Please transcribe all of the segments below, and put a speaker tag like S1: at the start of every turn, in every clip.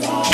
S1: today.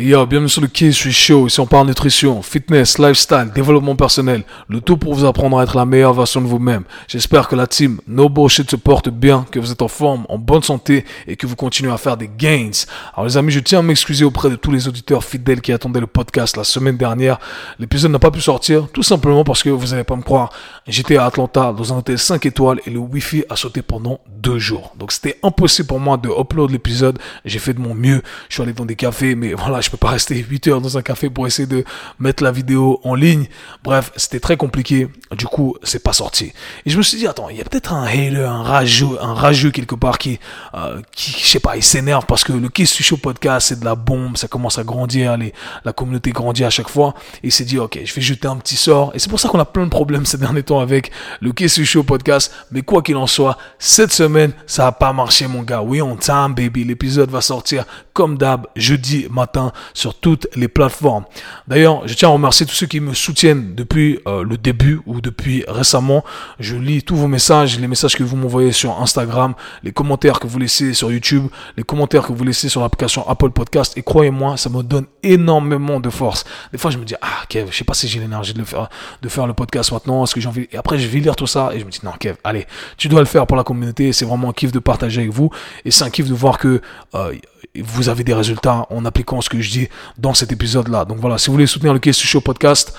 S1: Yo, bienvenue sur le Quai, je suis chaud. Ici, on parle nutrition, fitness, lifestyle, développement personnel. Le tout pour vous apprendre à être la meilleure version de vous-même. J'espère que la team No Bullshit se porte bien, que vous êtes en forme, en bonne santé et que vous continuez à faire des gains. Alors, les amis, je tiens à m'excuser auprès de tous les auditeurs fidèles qui attendaient le podcast la semaine dernière. L'épisode n'a pas pu sortir, tout simplement parce que vous n'allez pas me croire. J'étais à Atlanta dans un hôtel 5 étoiles et le Wi-Fi a sauté pendant deux jours. Donc, c'était impossible pour moi de upload l'épisode. J'ai fait de mon mieux. Je suis allé dans des cafés, mais voilà, je peux pas rester 8 heures dans un café pour essayer de mettre la vidéo en ligne. Bref, c'était très compliqué. Du coup, c'est pas sorti. Et je me suis dit, attends, il y a peut-être un hater, un rageux, un rageux quelque part qui, euh, qui, je sais pas, il s'énerve parce que le Kiss Show podcast, c'est de la bombe, ça commence à grandir, la communauté grandit à chaque fois. Et il s'est dit, ok, je vais jeter un petit sort. Et c'est pour ça qu'on a plein de problèmes ces derniers temps avec le Kiss Show podcast. Mais quoi qu'il en soit, cette semaine, ça a pas marché, mon gars. Oui, on time, baby. L'épisode va sortir comme d'hab, jeudi matin sur toutes les plateformes. D'ailleurs, je tiens à remercier tous ceux qui me soutiennent depuis euh, le début ou depuis récemment. Je lis tous vos messages, les messages que vous m'envoyez sur Instagram, les commentaires que vous laissez sur YouTube, les commentaires que vous laissez sur l'application Apple Podcast. Et croyez-moi, ça me donne énormément de force. Des fois, je me dis, ah, Kev, je sais pas si j'ai l'énergie de le faire, de faire le podcast maintenant. Est-ce que j'ai envie, et après, je vais lire tout ça et je me dis, non, Kev, allez, tu dois le faire pour la communauté. C'est vraiment un kiff de partager avec vous. Et c'est un kiff de voir que, euh, vous avez des résultats en appliquant ce que je dis dans cet épisode-là. Donc voilà, si vous voulez soutenir le Case Show Podcast,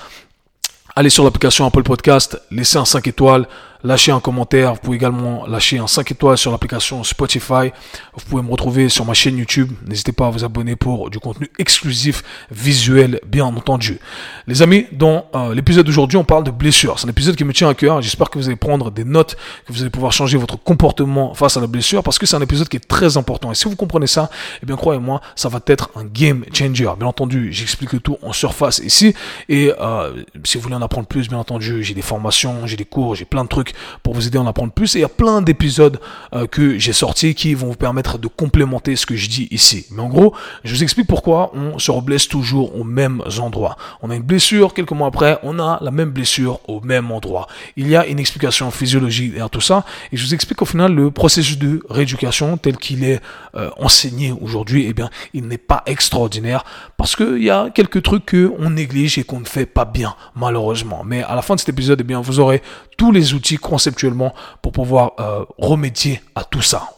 S1: allez sur l'application Apple Podcast, laissez un 5 étoiles, lâchez un commentaire. Vous pouvez également lâcher un 5 étoiles sur l'application Spotify. Vous pouvez me retrouver sur ma chaîne YouTube. N'hésitez pas à vous abonner pour du contenu exclusif, visuel, bien entendu. Les amis, dans euh, l'épisode d'aujourd'hui, on parle de blessures. C'est un épisode qui me tient à cœur. J'espère que vous allez prendre des notes, que vous allez pouvoir changer votre comportement face à la blessure, parce que c'est un épisode qui est très important. Et si vous comprenez ça, eh bien croyez-moi, ça va être un game changer. Bien entendu, j'explique tout en surface ici. Et euh, si vous voulez en apprendre plus, bien entendu, j'ai des formations, j'ai des cours, j'ai plein de trucs pour vous aider à en apprendre plus. Et il y a plein d'épisodes euh, que j'ai sortis qui vont vous permettre de complémenter ce que je dis ici. Mais en gros, je vous explique pourquoi on se reblesse toujours aux mêmes endroits. On a une blessure, quelques mois après, on a la même blessure au même endroit. Il y a une explication physiologique derrière tout ça. Et je vous explique au final le processus de rééducation tel qu'il est euh, enseigné aujourd'hui. Eh bien, il n'est pas extraordinaire parce qu'il y a quelques trucs qu'on néglige et qu'on ne fait pas bien, malheureusement. Mais à la fin de cet épisode, eh bien, vous aurez tous les outils conceptuellement pour pouvoir euh, remédier à tout ça.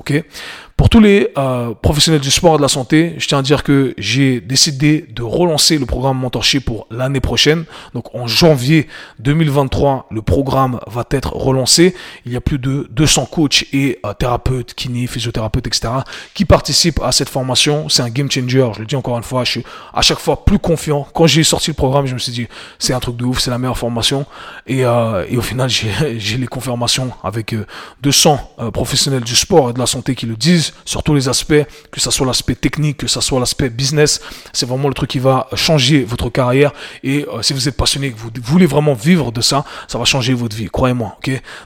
S1: Pour tous les euh, professionnels du sport et de la santé, je tiens à dire que j'ai décidé de relancer le programme mentorship pour l'année prochaine. Donc en janvier 2023, le programme va être relancé. Il y a plus de 200 coachs et euh, thérapeutes, kiné, physiothérapeutes, etc. qui participent à cette formation. C'est un game changer. Je le dis encore une fois, je suis à chaque fois plus confiant. Quand j'ai sorti le programme, je me suis dit c'est un truc de ouf, c'est la meilleure formation. Et, euh, et au final, j'ai les confirmations avec 200 professionnels du sport et de la santé qui le disent sur tous les aspects, que ce soit l'aspect technique, que ce soit l'aspect business. C'est vraiment le truc qui va changer votre carrière. Et euh, si vous êtes passionné, que vous voulez vraiment vivre de ça, ça va changer votre vie, croyez-moi.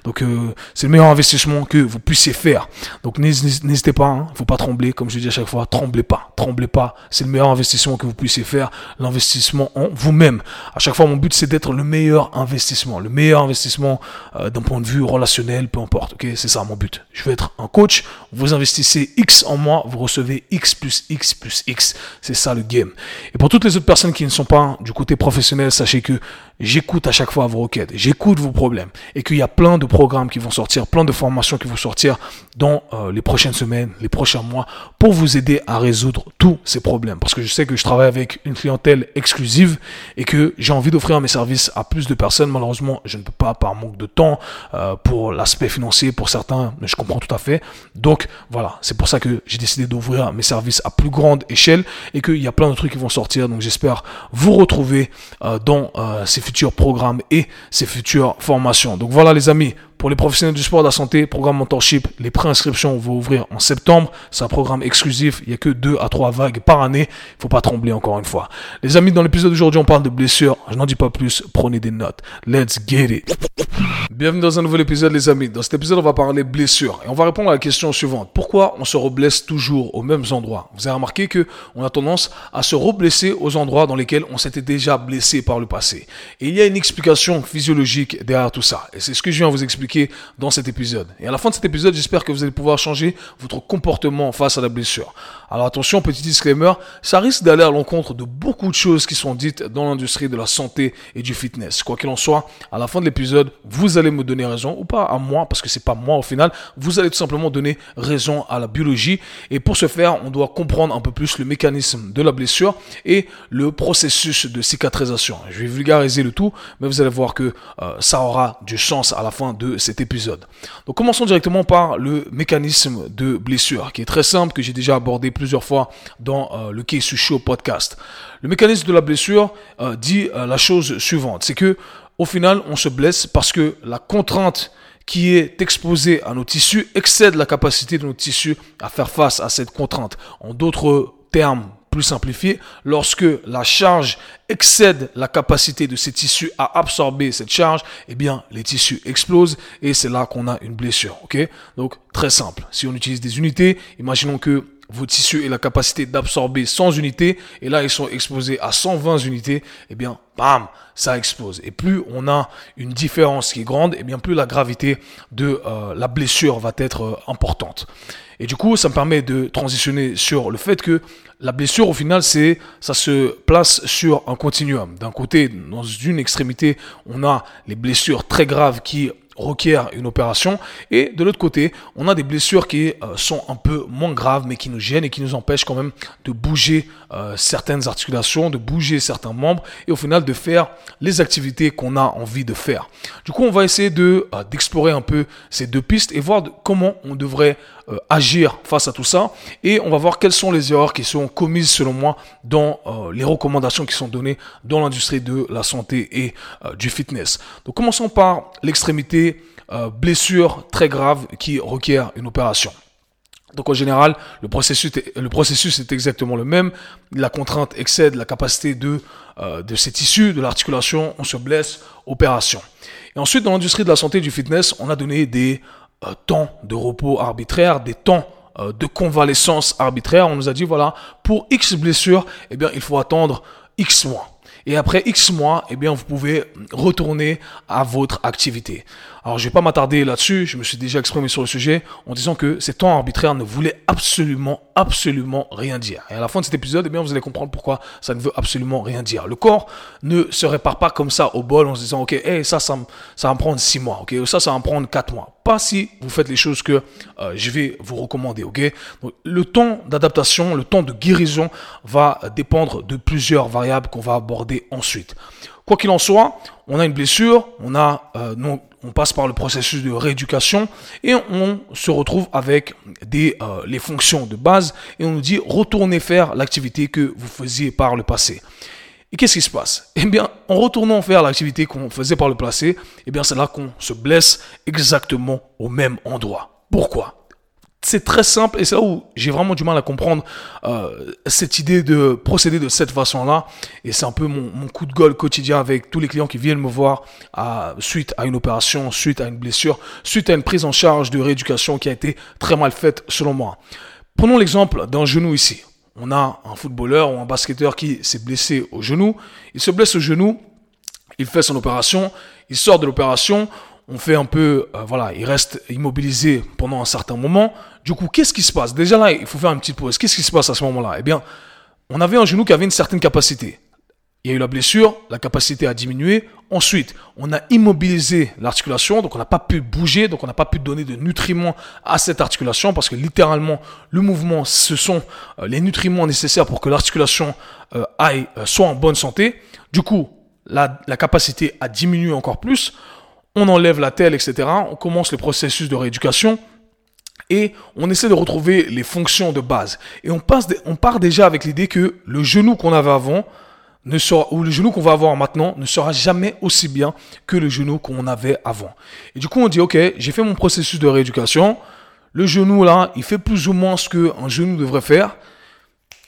S1: Donc euh, c'est le meilleur investissement que vous puissiez faire. Donc n'hésitez pas, hein, faut pas trembler, comme je dis à chaque fois, tremblez pas, tremblez pas. C'est le meilleur investissement que vous puissiez faire, l'investissement en vous-même. À chaque fois, mon but c'est d'être le meilleur investissement, le meilleur investissement euh, d'un point de vue relationnel, peu importe. C'est ça mon but. Je veux être un coach. Vous investissez X en moi, vous recevez X plus X plus X. C'est ça le game. Et pour toutes les autres personnes qui ne sont pas du côté professionnel, sachez que j'écoute à chaque fois vos requêtes, j'écoute vos problèmes et qu'il y a plein de programmes qui vont sortir, plein de formations qui vont sortir dans euh, les prochaines semaines, les prochains mois pour vous aider à résoudre tous ces problèmes. Parce que je sais que je travaille avec une clientèle exclusive et que j'ai envie d'offrir mes services à plus de personnes. Malheureusement, je ne peux pas par manque de temps euh, pour l'aspect financier pour certains, mais je comprends tout à fait. Donc voilà, c'est pour ça que j'ai décidé d'ouvrir mes services à plus grande échelle et qu'il y a plein de trucs qui vont sortir. Donc j'espère vous retrouver euh, dans ces futurs programmes et ces futures formations. Donc voilà les amis, pour les professionnels du sport de la santé, programme mentorship, les préinscriptions vont ouvrir en septembre. C'est un programme exclusif. Il n'y a que deux à trois vagues par année. Il faut pas trembler encore une fois. Les amis, dans l'épisode d'aujourd'hui, on parle de blessures. Je n'en dis pas plus. Prenez des notes. Let's get it. Bienvenue dans un nouvel épisode, les amis. Dans cet épisode, on va parler blessures. Et on va répondre à la question suivante. Pourquoi on se reblesse toujours aux mêmes endroits? Vous avez remarqué que on a tendance à se reblesser aux endroits dans lesquels on s'était déjà blessé par le passé. Et il y a une explication physiologique derrière tout ça. Et c'est ce que je viens vous expliquer dans cet épisode. Et à la fin de cet épisode, j'espère que vous allez pouvoir changer votre comportement face à la blessure. Alors attention, petit disclaimer, ça risque d'aller à l'encontre de beaucoup de choses qui sont dites dans l'industrie de la santé et du fitness. Quoi qu'il en soit, à la fin de l'épisode, vous allez me donner raison, ou pas à moi, parce que c'est pas moi au final, vous allez tout simplement donner raison à la biologie. Et pour ce faire, on doit comprendre un peu plus le mécanisme de la blessure et le processus de cicatrisation. Je vais vulgariser le tout, mais vous allez voir que euh, ça aura du sens à la fin de cet épisode. Donc commençons directement par le mécanisme de blessure, qui est très simple, que j'ai déjà abordé plusieurs fois dans euh, le Case podcast. Le mécanisme de la blessure euh, dit euh, la chose suivante, c'est que au final, on se blesse parce que la contrainte qui est exposée à nos tissus excède la capacité de nos tissus à faire face à cette contrainte. En d'autres termes, plus simplifié, lorsque la charge excède la capacité de ces tissus à absorber cette charge, eh bien, les tissus explosent et c'est là qu'on a une blessure. Ok? Donc, très simple. Si on utilise des unités, imaginons que vos tissus aient la capacité d'absorber 100 unités et là ils sont exposés à 120 unités, eh bien, bam, ça explose. Et plus on a une différence qui est grande, et eh bien plus la gravité de euh, la blessure va être euh, importante. Et du coup, ça me permet de transitionner sur le fait que la blessure, au final, c'est, ça se place sur un continuum. D'un côté, dans une extrémité, on a les blessures très graves qui requiert une opération. Et de l'autre côté, on a des blessures qui euh, sont un peu moins graves, mais qui nous gênent et qui nous empêchent quand même de bouger euh, certaines articulations, de bouger certains membres et au final de faire les activités qu'on a envie de faire. Du coup, on va essayer de euh, d'explorer un peu ces deux pistes et voir comment on devrait agir face à tout ça. Et on va voir quelles sont les erreurs qui sont commises selon moi dans les recommandations qui sont données dans l'industrie de la santé et du fitness. Donc commençons par l'extrémité euh, blessure très grave qui requiert une opération. Donc en général, le processus, est, exactement le même. La contrainte excède la capacité de, euh, de ces tissus, de l'articulation, on se blesse, opération. Et ensuite, dans l'industrie de la santé et du fitness, on a donné des euh, temps de repos arbitraires, des temps de convalescence arbitraire. On nous a dit, voilà, pour X blessures, eh bien, il faut attendre X mois. Et après X mois, eh bien, vous pouvez retourner à votre activité. Alors, je vais pas m'attarder là-dessus. Je me suis déjà exprimé sur le sujet en disant que ces temps arbitraires ne voulaient absolument, absolument rien dire. Et à la fin de cet épisode, eh bien, vous allez comprendre pourquoi ça ne veut absolument rien dire. Le corps ne se répare pas comme ça au bol en se disant, OK, hey, ça, ça, ça va me prendre six mois. OK, ça, ça va me prendre quatre mois. Pas si vous faites les choses que euh, je vais vous recommander. OK, Donc, le temps d'adaptation, le temps de guérison va dépendre de plusieurs variables qu'on va aborder ensuite. Quoi qu'il en soit, on a une blessure, on a euh, on passe par le processus de rééducation et on se retrouve avec des, euh, les fonctions de base et on nous dit retournez faire l'activité que vous faisiez par le passé. Et qu'est-ce qui se passe? Eh bien, en retournant faire l'activité qu'on faisait par le passé, eh bien, c'est là qu'on se blesse exactement au même endroit. Pourquoi? C'est très simple et c'est là où j'ai vraiment du mal à comprendre euh, cette idée de procéder de cette façon-là. Et c'est un peu mon, coup de gueule quotidien avec tous les clients qui viennent me voir suite à une opération, suite à une blessure, suite à une prise en charge de rééducation qui a été très mal faite selon moi. Prenons l'exemple d'un genou ici. On a un footballeur ou un basketteur qui s'est blessé au genou. Il se blesse au genou, il fait son opération, il sort de l'opération, on fait un peu, euh, voilà, il reste immobilisé pendant un certain moment. Du coup, qu'est-ce qui se passe? Déjà là, il faut faire une petite pause. Qu'est-ce qui se passe à ce moment-là? Eh bien, on avait un genou qui avait une certaine capacité. Il y a eu la blessure, la capacité a diminué. Ensuite, on a immobilisé l'articulation, donc on n'a pas pu bouger, donc on n'a pas pu donner de nutriments à cette articulation parce que littéralement, le mouvement, ce sont euh, les nutriments nécessaires pour que l'articulation euh, aille, soit en bonne santé. Du coup, la, la capacité a diminué encore plus on enlève la telle, etc. On commence le processus de rééducation et on essaie de retrouver les fonctions de base. Et on, part déjà avec l'idée que le genou qu'on avait avant ne sera, ou le genou qu'on va avoir maintenant ne sera jamais aussi bien que le genou qu'on avait avant. Et du coup, on dit, OK, j'ai fait mon processus de rééducation. Le genou, là, il fait plus ou moins ce qu'un genou devrait faire.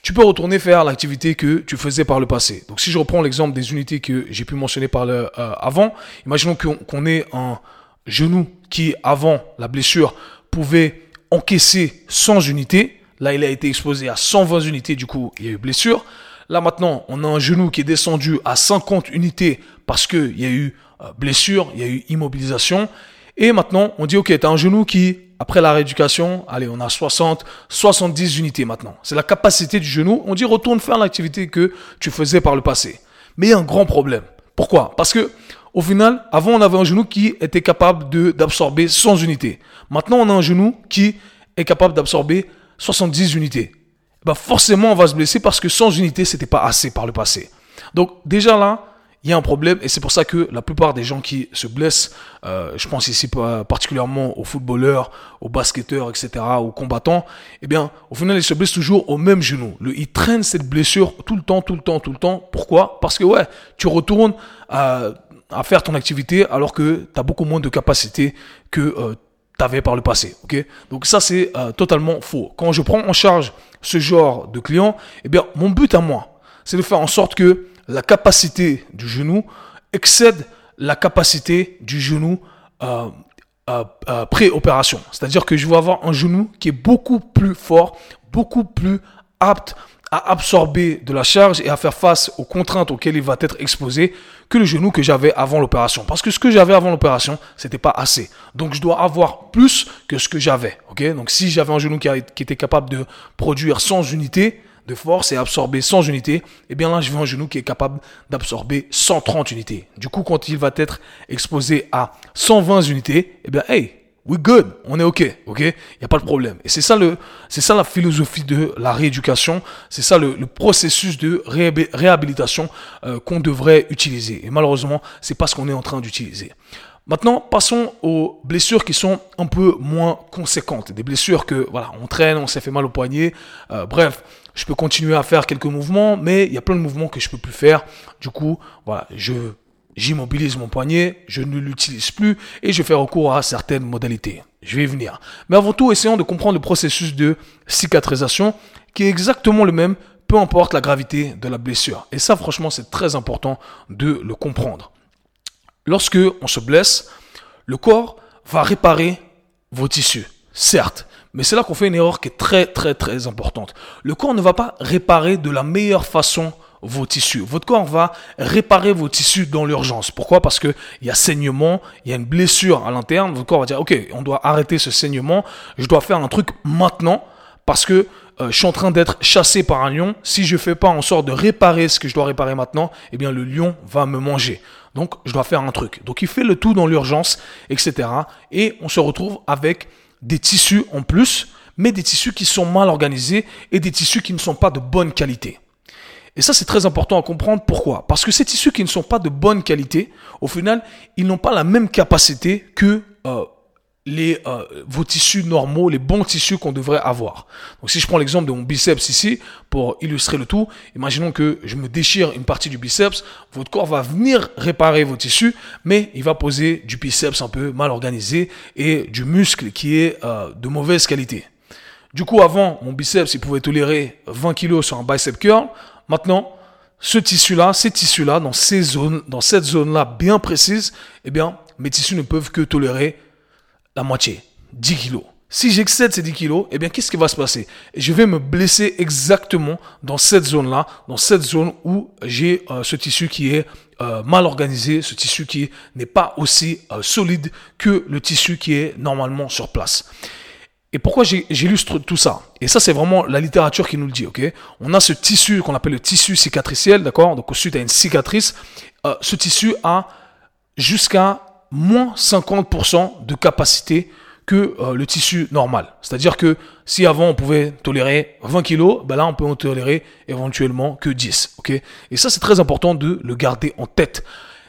S1: Tu peux retourner faire l'activité que tu faisais par le passé. Donc, si je reprends l'exemple des unités que j'ai pu mentionner par le, euh, avant, imaginons qu'on ait un genou qui, avant la blessure, pouvait encaisser 100 unités. Là, il a été exposé à 120 unités, du coup, il y a eu blessure. Là maintenant, on a un genou qui est descendu à 50 unités parce qu'il y a eu euh, blessure, il y a eu immobilisation. Et maintenant, on dit, OK, tu as un genou qui, après la rééducation, allez, on a 60, 70 unités maintenant. C'est la capacité du genou. On dit, retourne faire l'activité que tu faisais par le passé. Mais il y a un grand problème. Pourquoi? Parce que, au final, avant, on avait un genou qui était capable d'absorber 100 unités. Maintenant, on a un genou qui est capable d'absorber 70 unités. Bah, forcément on va se blesser parce que sans unité, c'était pas assez par le passé. Donc déjà là, il y a un problème et c'est pour ça que la plupart des gens qui se blessent, euh, je pense ici particulièrement aux footballeurs, aux basketteurs, etc., aux combattants, eh bien, au final, ils se blessent toujours au même genou. Le, ils traînent cette blessure tout le temps, tout le temps, tout le temps. Pourquoi? Parce que ouais, tu retournes à, à faire ton activité alors que tu as beaucoup moins de capacité que euh, t'avais par le passé. ok? Donc ça, c'est euh, totalement faux. Quand je prends en charge ce genre de client, eh bien, mon but à moi, c'est de faire en sorte que la capacité du genou excède la capacité du genou euh, euh, euh pré-opération. C'est-à-dire que je vais avoir un genou qui est beaucoup plus fort, beaucoup plus apte à absorber de la charge et à faire face aux contraintes auxquelles il va être exposé que le genou que j'avais avant l'opération. Parce que ce que j'avais avant l'opération, c'était pas assez. Donc je dois avoir plus que ce que j'avais. Donc si j'avais un genou qui, qui, était capable de produire 100 unités de force et absorber 100 unités, eh bien là je veux un genou qui est capable d'absorber 130 unités. Du coup, quand il va être exposé à 120 unités, eh bien hey, we good, on est ok, ok, il n'y a pas de problème. Et c'est ça le, c'est ça la philosophie de la rééducation, c'est ça le, processus de réhabilitation euh, qu'on devrait utiliser. Et malheureusement, c'est pas ce qu'on est en train d'utiliser. Maintenant, passons aux blessures qui sont un peu moins conséquentes. Des blessures que, voilà, on traîne, on s'est fait mal au poignet. Euh, bref, je peux continuer à faire quelques mouvements, mais il y a plein de mouvements que je peux plus faire. Du coup, voilà, je j'immobilise mon poignet, je ne l'utilise plus et je fais recours à certaines modalités. Je vais y venir. Mais avant tout, essayons de comprendre le processus de cicatrisation qui est exactement le même, peu importe la gravité de la blessure. Et ça, franchement, c'est très important de le comprendre. Lorsque on se blesse, le corps va réparer vos tissus, certes. Mais c'est là qu'on fait une erreur qui est très très très importante. Le corps ne va pas réparer de la meilleure façon vos tissus. Votre corps va réparer vos tissus dans l'urgence. Pourquoi? Parce qu'il y a saignement, il y a une blessure à l'interne. Votre corps va dire, OK, on doit arrêter ce saignement. Je dois faire un truc maintenant parce que euh, je suis en train d'être chassé par un lion. Si je fais pas en sorte de réparer ce que je dois réparer maintenant, eh bien le lion va me manger. Donc je dois faire un truc. Donc il fait le tout dans l'urgence, etc. Et on se retrouve avec des tissus en plus, mais des tissus qui sont mal organisés et des tissus qui ne sont pas de bonne qualité. Et ça, c'est très important à comprendre. Pourquoi? Parce que ces tissus qui ne sont pas de bonne qualité, au final, ils n'ont pas la même capacité que euh, les, euh, vos tissus normaux, les bons tissus qu'on devrait avoir. Donc si je prends l'exemple de mon biceps ici, pour illustrer le tout, imaginons que je me déchire une partie du biceps, votre corps va venir réparer vos tissus, mais il va poser du biceps un peu mal organisé et du muscle qui est euh, de mauvaise qualité. Du coup, avant, mon biceps, il pouvait tolérer 20 kg sur un bicep curl. Maintenant, ce tissu-là, ces tissus-là, dans ces zones, dans cette zone-là bien précise, eh bien, mes tissus ne peuvent que tolérer la moitié, 10 kilos. Si j'excède ces 10 kilos, eh bien, qu'est-ce qui va se passer? Je vais me blesser exactement dans cette zone-là, dans cette zone où j'ai euh, ce tissu qui est euh, mal organisé, ce tissu qui n'est pas aussi euh, solide que le tissu qui est normalement sur place. Et pourquoi j'illustre tout ça? Et ça, c'est vraiment la littérature qui nous le dit, ok? On a ce tissu qu'on appelle le tissu cicatriciel, d'accord? Donc, au-dessus, tu as une cicatrice. Ce tissu a jusqu'à moins 50% de capacité que euh, le tissu normal. C'est-à-dire que si avant on pouvait tolérer 20 kg, ben là on peut en tolérer éventuellement que 10. ok? Et ça c'est très important de le garder en tête.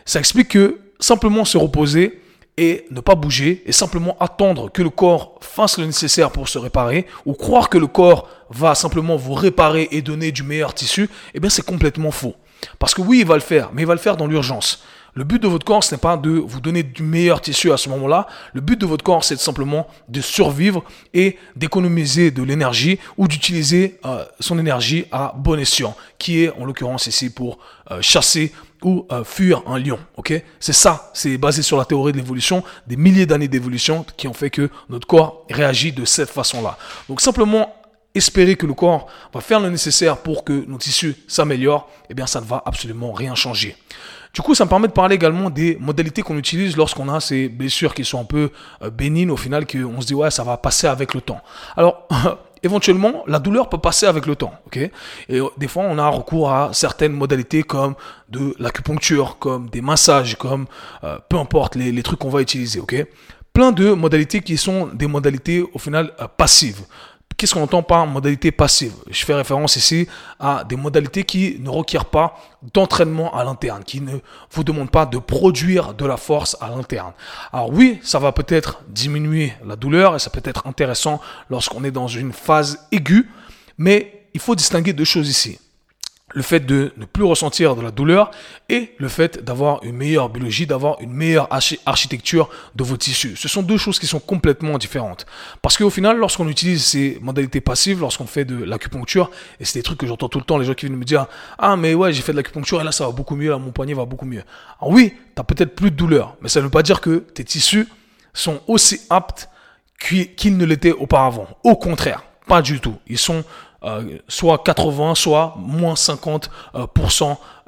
S1: Ça explique que simplement se reposer, et ne pas bouger et simplement attendre que le corps fasse le nécessaire pour se réparer ou croire que le corps va simplement vous réparer et donner du meilleur tissu, eh bien c'est complètement faux. Parce que oui, il va le faire, mais il va le faire dans l'urgence. Le but de votre corps, ce n'est pas de vous donner du meilleur tissu à ce moment-là. Le but de votre corps, c'est simplement de survivre et d'économiser de l'énergie ou d'utiliser euh, son énergie à bon escient, qui est en l'occurrence ici pour euh, chasser ou euh, fuir un lion. C'est ça, c'est basé sur la théorie de l'évolution, des milliers d'années d'évolution qui ont fait que notre corps réagit de cette façon-là. Donc simplement espérer que le corps va faire le nécessaire pour que nos tissus s'améliorent, eh bien ça ne va absolument rien changer. Du coup, ça me permet de parler également des modalités qu'on utilise lorsqu'on a ces blessures qui sont un peu euh, bénignes au final, qu'on se dit ouais, ça va passer avec le temps. Alors, éventuellement, la douleur peut passer avec le temps, ok? Et euh, des fois, on a recours à certaines modalités comme de l'acupuncture, comme des massages, comme euh, peu importe les, les trucs qu'on va utiliser, ok? Plein de modalités qui sont des modalités au final passives. Qu'est-ce qu'on entend par modalité passive? Je fais référence ici à des modalités qui ne requièrent pas d'entraînement à l'interne, qui ne vous demandent pas de produire de la force à l'interne. Alors oui, ça va peut-être diminuer la douleur et ça peut être intéressant lorsqu'on est dans une phase aiguë, mais il faut distinguer deux choses ici le fait de ne plus ressentir de la douleur et le fait d'avoir une meilleure biologie, d'avoir une meilleure architecture de vos tissus. Ce sont deux choses qui sont complètement différentes. Parce qu'au final, lorsqu'on utilise ces modalités passives, lorsqu'on fait de l'acupuncture, et c'est des trucs que j'entends tout le temps, les gens qui viennent me dire, ah mais ouais, j'ai fait de l'acupuncture et là ça va beaucoup mieux, là mon poignet va beaucoup mieux. Alors oui, tu as peut-être plus de douleur, mais ça ne veut pas dire que tes tissus sont aussi aptes qu'ils ne l'étaient auparavant. Au contraire, pas du tout. Ils sont euh, soit 80, soit moins 50%. Euh,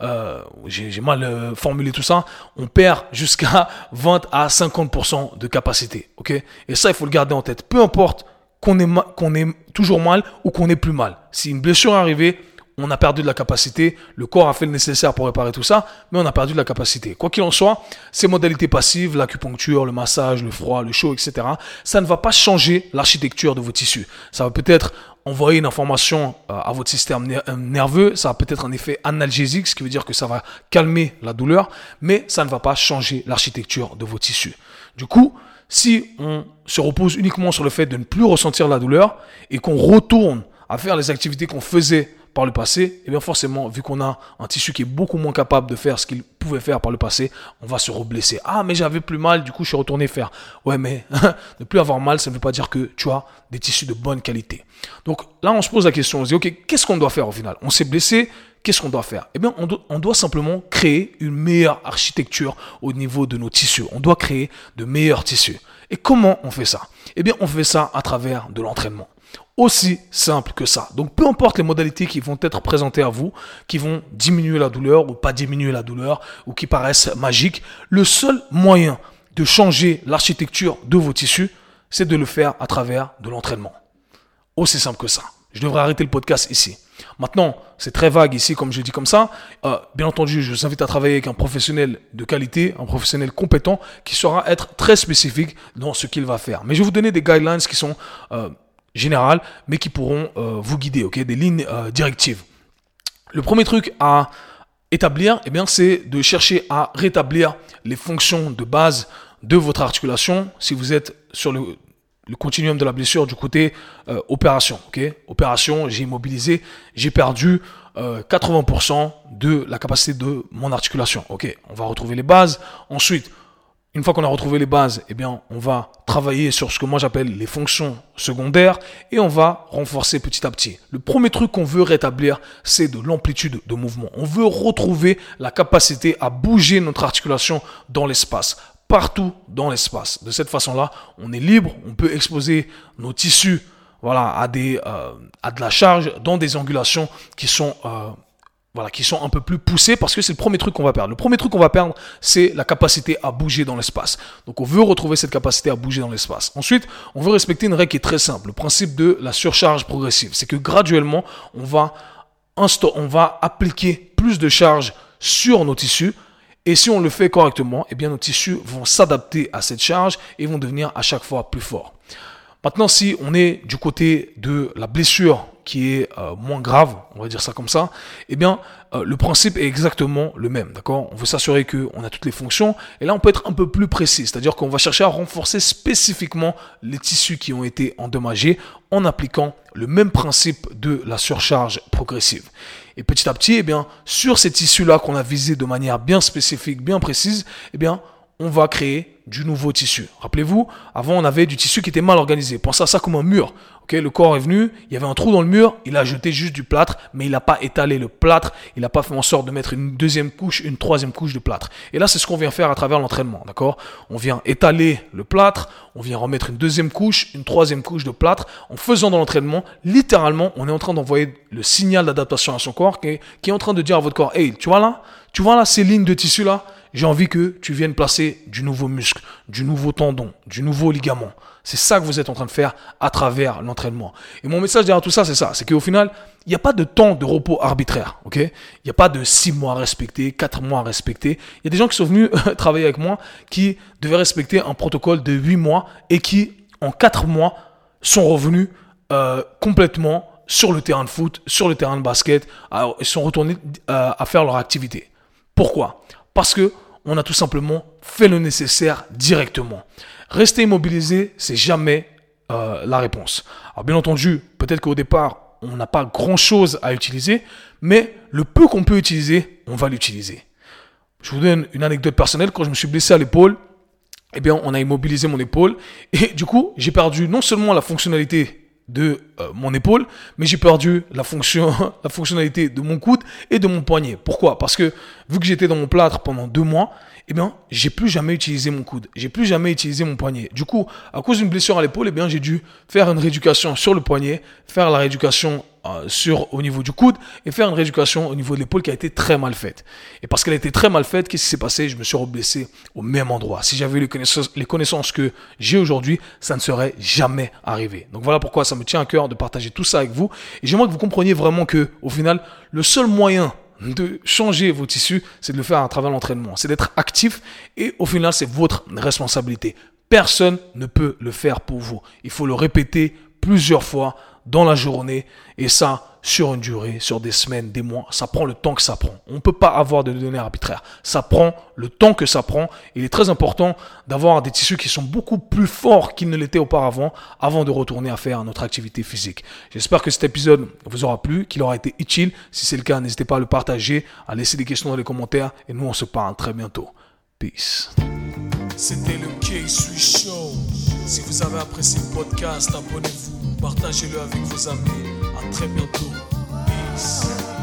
S1: euh, J'ai mal formulé tout ça. On perd jusqu'à 20 à 50% de capacité. Et ça, il faut le garder en tête. Peu importe qu'on ait, qu'on ait toujours mal ou qu'on ait plus mal. Si une blessure est arrivée, on a perdu de la capacité, le corps a fait le nécessaire pour réparer tout ça, mais on a perdu de la capacité. Quoi qu'il en soit, ces modalités passives, l'acupuncture, le massage, le froid, le chaud, etc., ça ne va pas changer l'architecture de vos tissus. Ça va peut-être envoyer une information euh, à votre système euh, nerveux, ça a peut-être un effet analgésique, ce qui veut dire que ça va calmer la douleur, mais ça ne va pas changer l'architecture de vos tissus. Du coup, si on se repose uniquement sur le fait de ne plus ressentir la douleur et qu'on retourne à faire les activités qu'on faisait par le passé, et eh bien forcément, vu qu'on a un tissu qui est beaucoup moins capable de faire ce qu'il pouvait faire par le passé, on va se reblesser. Ah, mais j'avais plus mal, du coup, je suis retourné faire. Ouais, mais ne plus avoir mal, ça ne veut pas dire que tu as des tissus de bonne qualité. Donc là, on se pose la question, on se dit, ok, qu'est-ce qu'on doit faire au final? On s'est blessé, qu'est-ce qu'on doit faire? Eh bien, on doit, on doit simplement créer une meilleure architecture au niveau de nos tissus. On doit créer de meilleurs tissus. Et comment on fait ça? Eh bien, on fait ça à travers de l'entraînement. Aussi simple que ça. Donc peu importe les modalités qui vont être présentées à vous, qui vont diminuer la douleur ou pas diminuer la douleur, ou qui paraissent magiques, le seul moyen de changer l'architecture de vos tissus, c'est de le faire à travers de l'entraînement. Aussi simple que ça. Je devrais arrêter le podcast ici. Maintenant, c'est très vague ici, comme je dis comme ça. Euh, bien entendu, je vous invite à travailler avec un professionnel de qualité, un professionnel compétent, qui saura être très spécifique dans ce qu'il va faire. Mais je vais vous donner des guidelines qui sont euh, générales, mais qui pourront euh, vous guider, ok, des lignes euh, directives. Le premier truc à établir, eh bien, c'est de chercher à rétablir les fonctions de base de votre articulation. Si vous êtes sur le, continuum de la blessure du côté euh, opération, ok, opération, j'ai immobilisé, j'ai perdu 80% de la capacité de mon articulation. Ok, on va retrouver les bases. Ensuite, une fois qu'on a retrouvé les bases, eh bien, on va travailler sur ce que moi j'appelle les fonctions secondaires et on va renforcer petit à petit. Le premier truc qu'on veut rétablir, c'est de l'amplitude de mouvement. On veut retrouver la capacité à bouger notre articulation dans l'espace partout dans l'espace. De cette façon-là, on est libre, on peut exposer nos tissus voilà, à, des, euh, à de la charge dans des angulations qui sont euh, voilà, qui sont un peu plus poussés parce que c'est le premier truc qu'on va perdre. Le premier truc qu'on va perdre, c'est la capacité à bouger dans l'espace. Donc on veut retrouver cette capacité à bouger dans l'espace. Ensuite, on veut respecter une règle qui est très simple, le principe de la surcharge progressive. C'est que graduellement, on va, on va appliquer plus de charge sur nos tissus et si on le fait correctement, eh bien nos tissus vont s'adapter à cette charge et vont devenir à chaque fois plus forts. Maintenant, si on est du côté de la blessure qui est euh, moins grave, on va dire ça comme ça, eh bien, euh, le principe est exactement le même, d'accord? On veut s'assurer qu'on a toutes les fonctions, et là, on peut être un peu plus précis, c'est-à-dire qu'on va chercher à renforcer spécifiquement les tissus qui ont été endommagés en appliquant le même principe de la surcharge progressive. Et petit à petit, eh bien, sur ces tissus-là qu'on a visés de manière bien spécifique, bien précise, eh bien, on va créer du nouveau tissu. Rappelez-vous, avant on avait du tissu qui était mal organisé. Pensez à ça comme un mur. Le corps est venu, il y avait un trou dans le mur, il a jeté juste du plâtre, mais il n'a pas étalé le plâtre, il n'a pas fait en sorte de mettre une deuxième couche, une troisième couche de plâtre. Et là, c'est ce qu'on vient faire à travers l'entraînement, d'accord? On vient étaler le plâtre, on vient remettre une deuxième couche, une troisième couche de plâtre. En faisant dans l'entraînement, littéralement, on est en train d'envoyer le signal d'adaptation à son corps qui est, qui est en train de dire à votre corps, hey, tu vois là, tu vois là ces lignes de tissu là? J'ai envie que tu viennes placer du nouveau muscle, du nouveau tendon, du nouveau ligament. C'est ça que vous êtes en train de faire à travers l'entraînement. Et mon message derrière tout ça, c'est ça. C'est qu'au final, il n'y a pas de temps de repos arbitraire. Il n'y a pas de six mois à respecter, quatre mois à respecter. Il y a des gens qui sont venus travailler avec moi qui devaient respecter un protocole de huit mois et qui, en quatre mois, sont revenus euh, complètement sur le terrain de foot, sur le terrain de basket, et sont retournés euh, à faire leur activité. Pourquoi? Parce que on a tout simplement fait le nécessaire directement. Rester immobilisé, c'est jamais euh, la réponse. Alors bien entendu, peut-être qu'au départ, on n'a pas grand-chose à utiliser, mais le peu qu'on peut utiliser, on va l'utiliser. Je vous donne une anecdote personnelle. Quand je me suis blessé à l'épaule, eh bien, on a immobilisé mon épaule. Et du coup, j'ai perdu non seulement la fonctionnalité de euh, mon épaule, mais j'ai perdu la fonction, la fonctionnalité de mon coude et de mon poignet. Pourquoi? Parce que vu que j'étais dans mon plâtre pendant deux mois, eh bien, j'ai plus jamais utilisé mon coude, j'ai plus jamais utilisé mon poignet. Du coup, à cause d'une blessure à l'épaule, eh bien, j'ai dû faire une rééducation sur le poignet, faire la rééducation euh, sur au niveau du coude et faire une rééducation au niveau de l'épaule qui a été très mal faite. Et parce qu'elle a été très mal faite, qu'est-ce qui s'est passé? Je me suis reblessé au même endroit. Si j'avais les connaissances, les connaissances que j'ai aujourd'hui, ça ne serait jamais arrivé. Donc voilà pourquoi ça me tient à cœur de partager tout ça avec vous. Et j'aimerais que vous compreniez vraiment que, au final, le seul moyen de changer vos tissus, c'est de le faire à travers l'entraînement. C'est d'être actif et au final, c'est votre responsabilité. Personne ne peut le faire pour vous. Il faut le répéter plusieurs fois dans la journée et ça sur une durée, sur des semaines, des mois, ça prend le temps que ça prend. On ne peut pas avoir de données arbitraires. Ça prend le temps que ça prend. Il est très important d'avoir des tissus qui sont beaucoup plus forts qu'ils ne l'étaient auparavant avant de retourner à faire notre activité physique. J'espère que cet épisode vous aura plu, qu'il aura été utile. Si c'est le cas, n'hésitez pas à le partager, à laisser des questions dans les commentaires et nous on se parle très bientôt. Peace. C'était le K-Swiss Show. Si vous avez apprécié le podcast, abonnez-vous, Partagez-le avec vos amis. À très bientôt. Peace.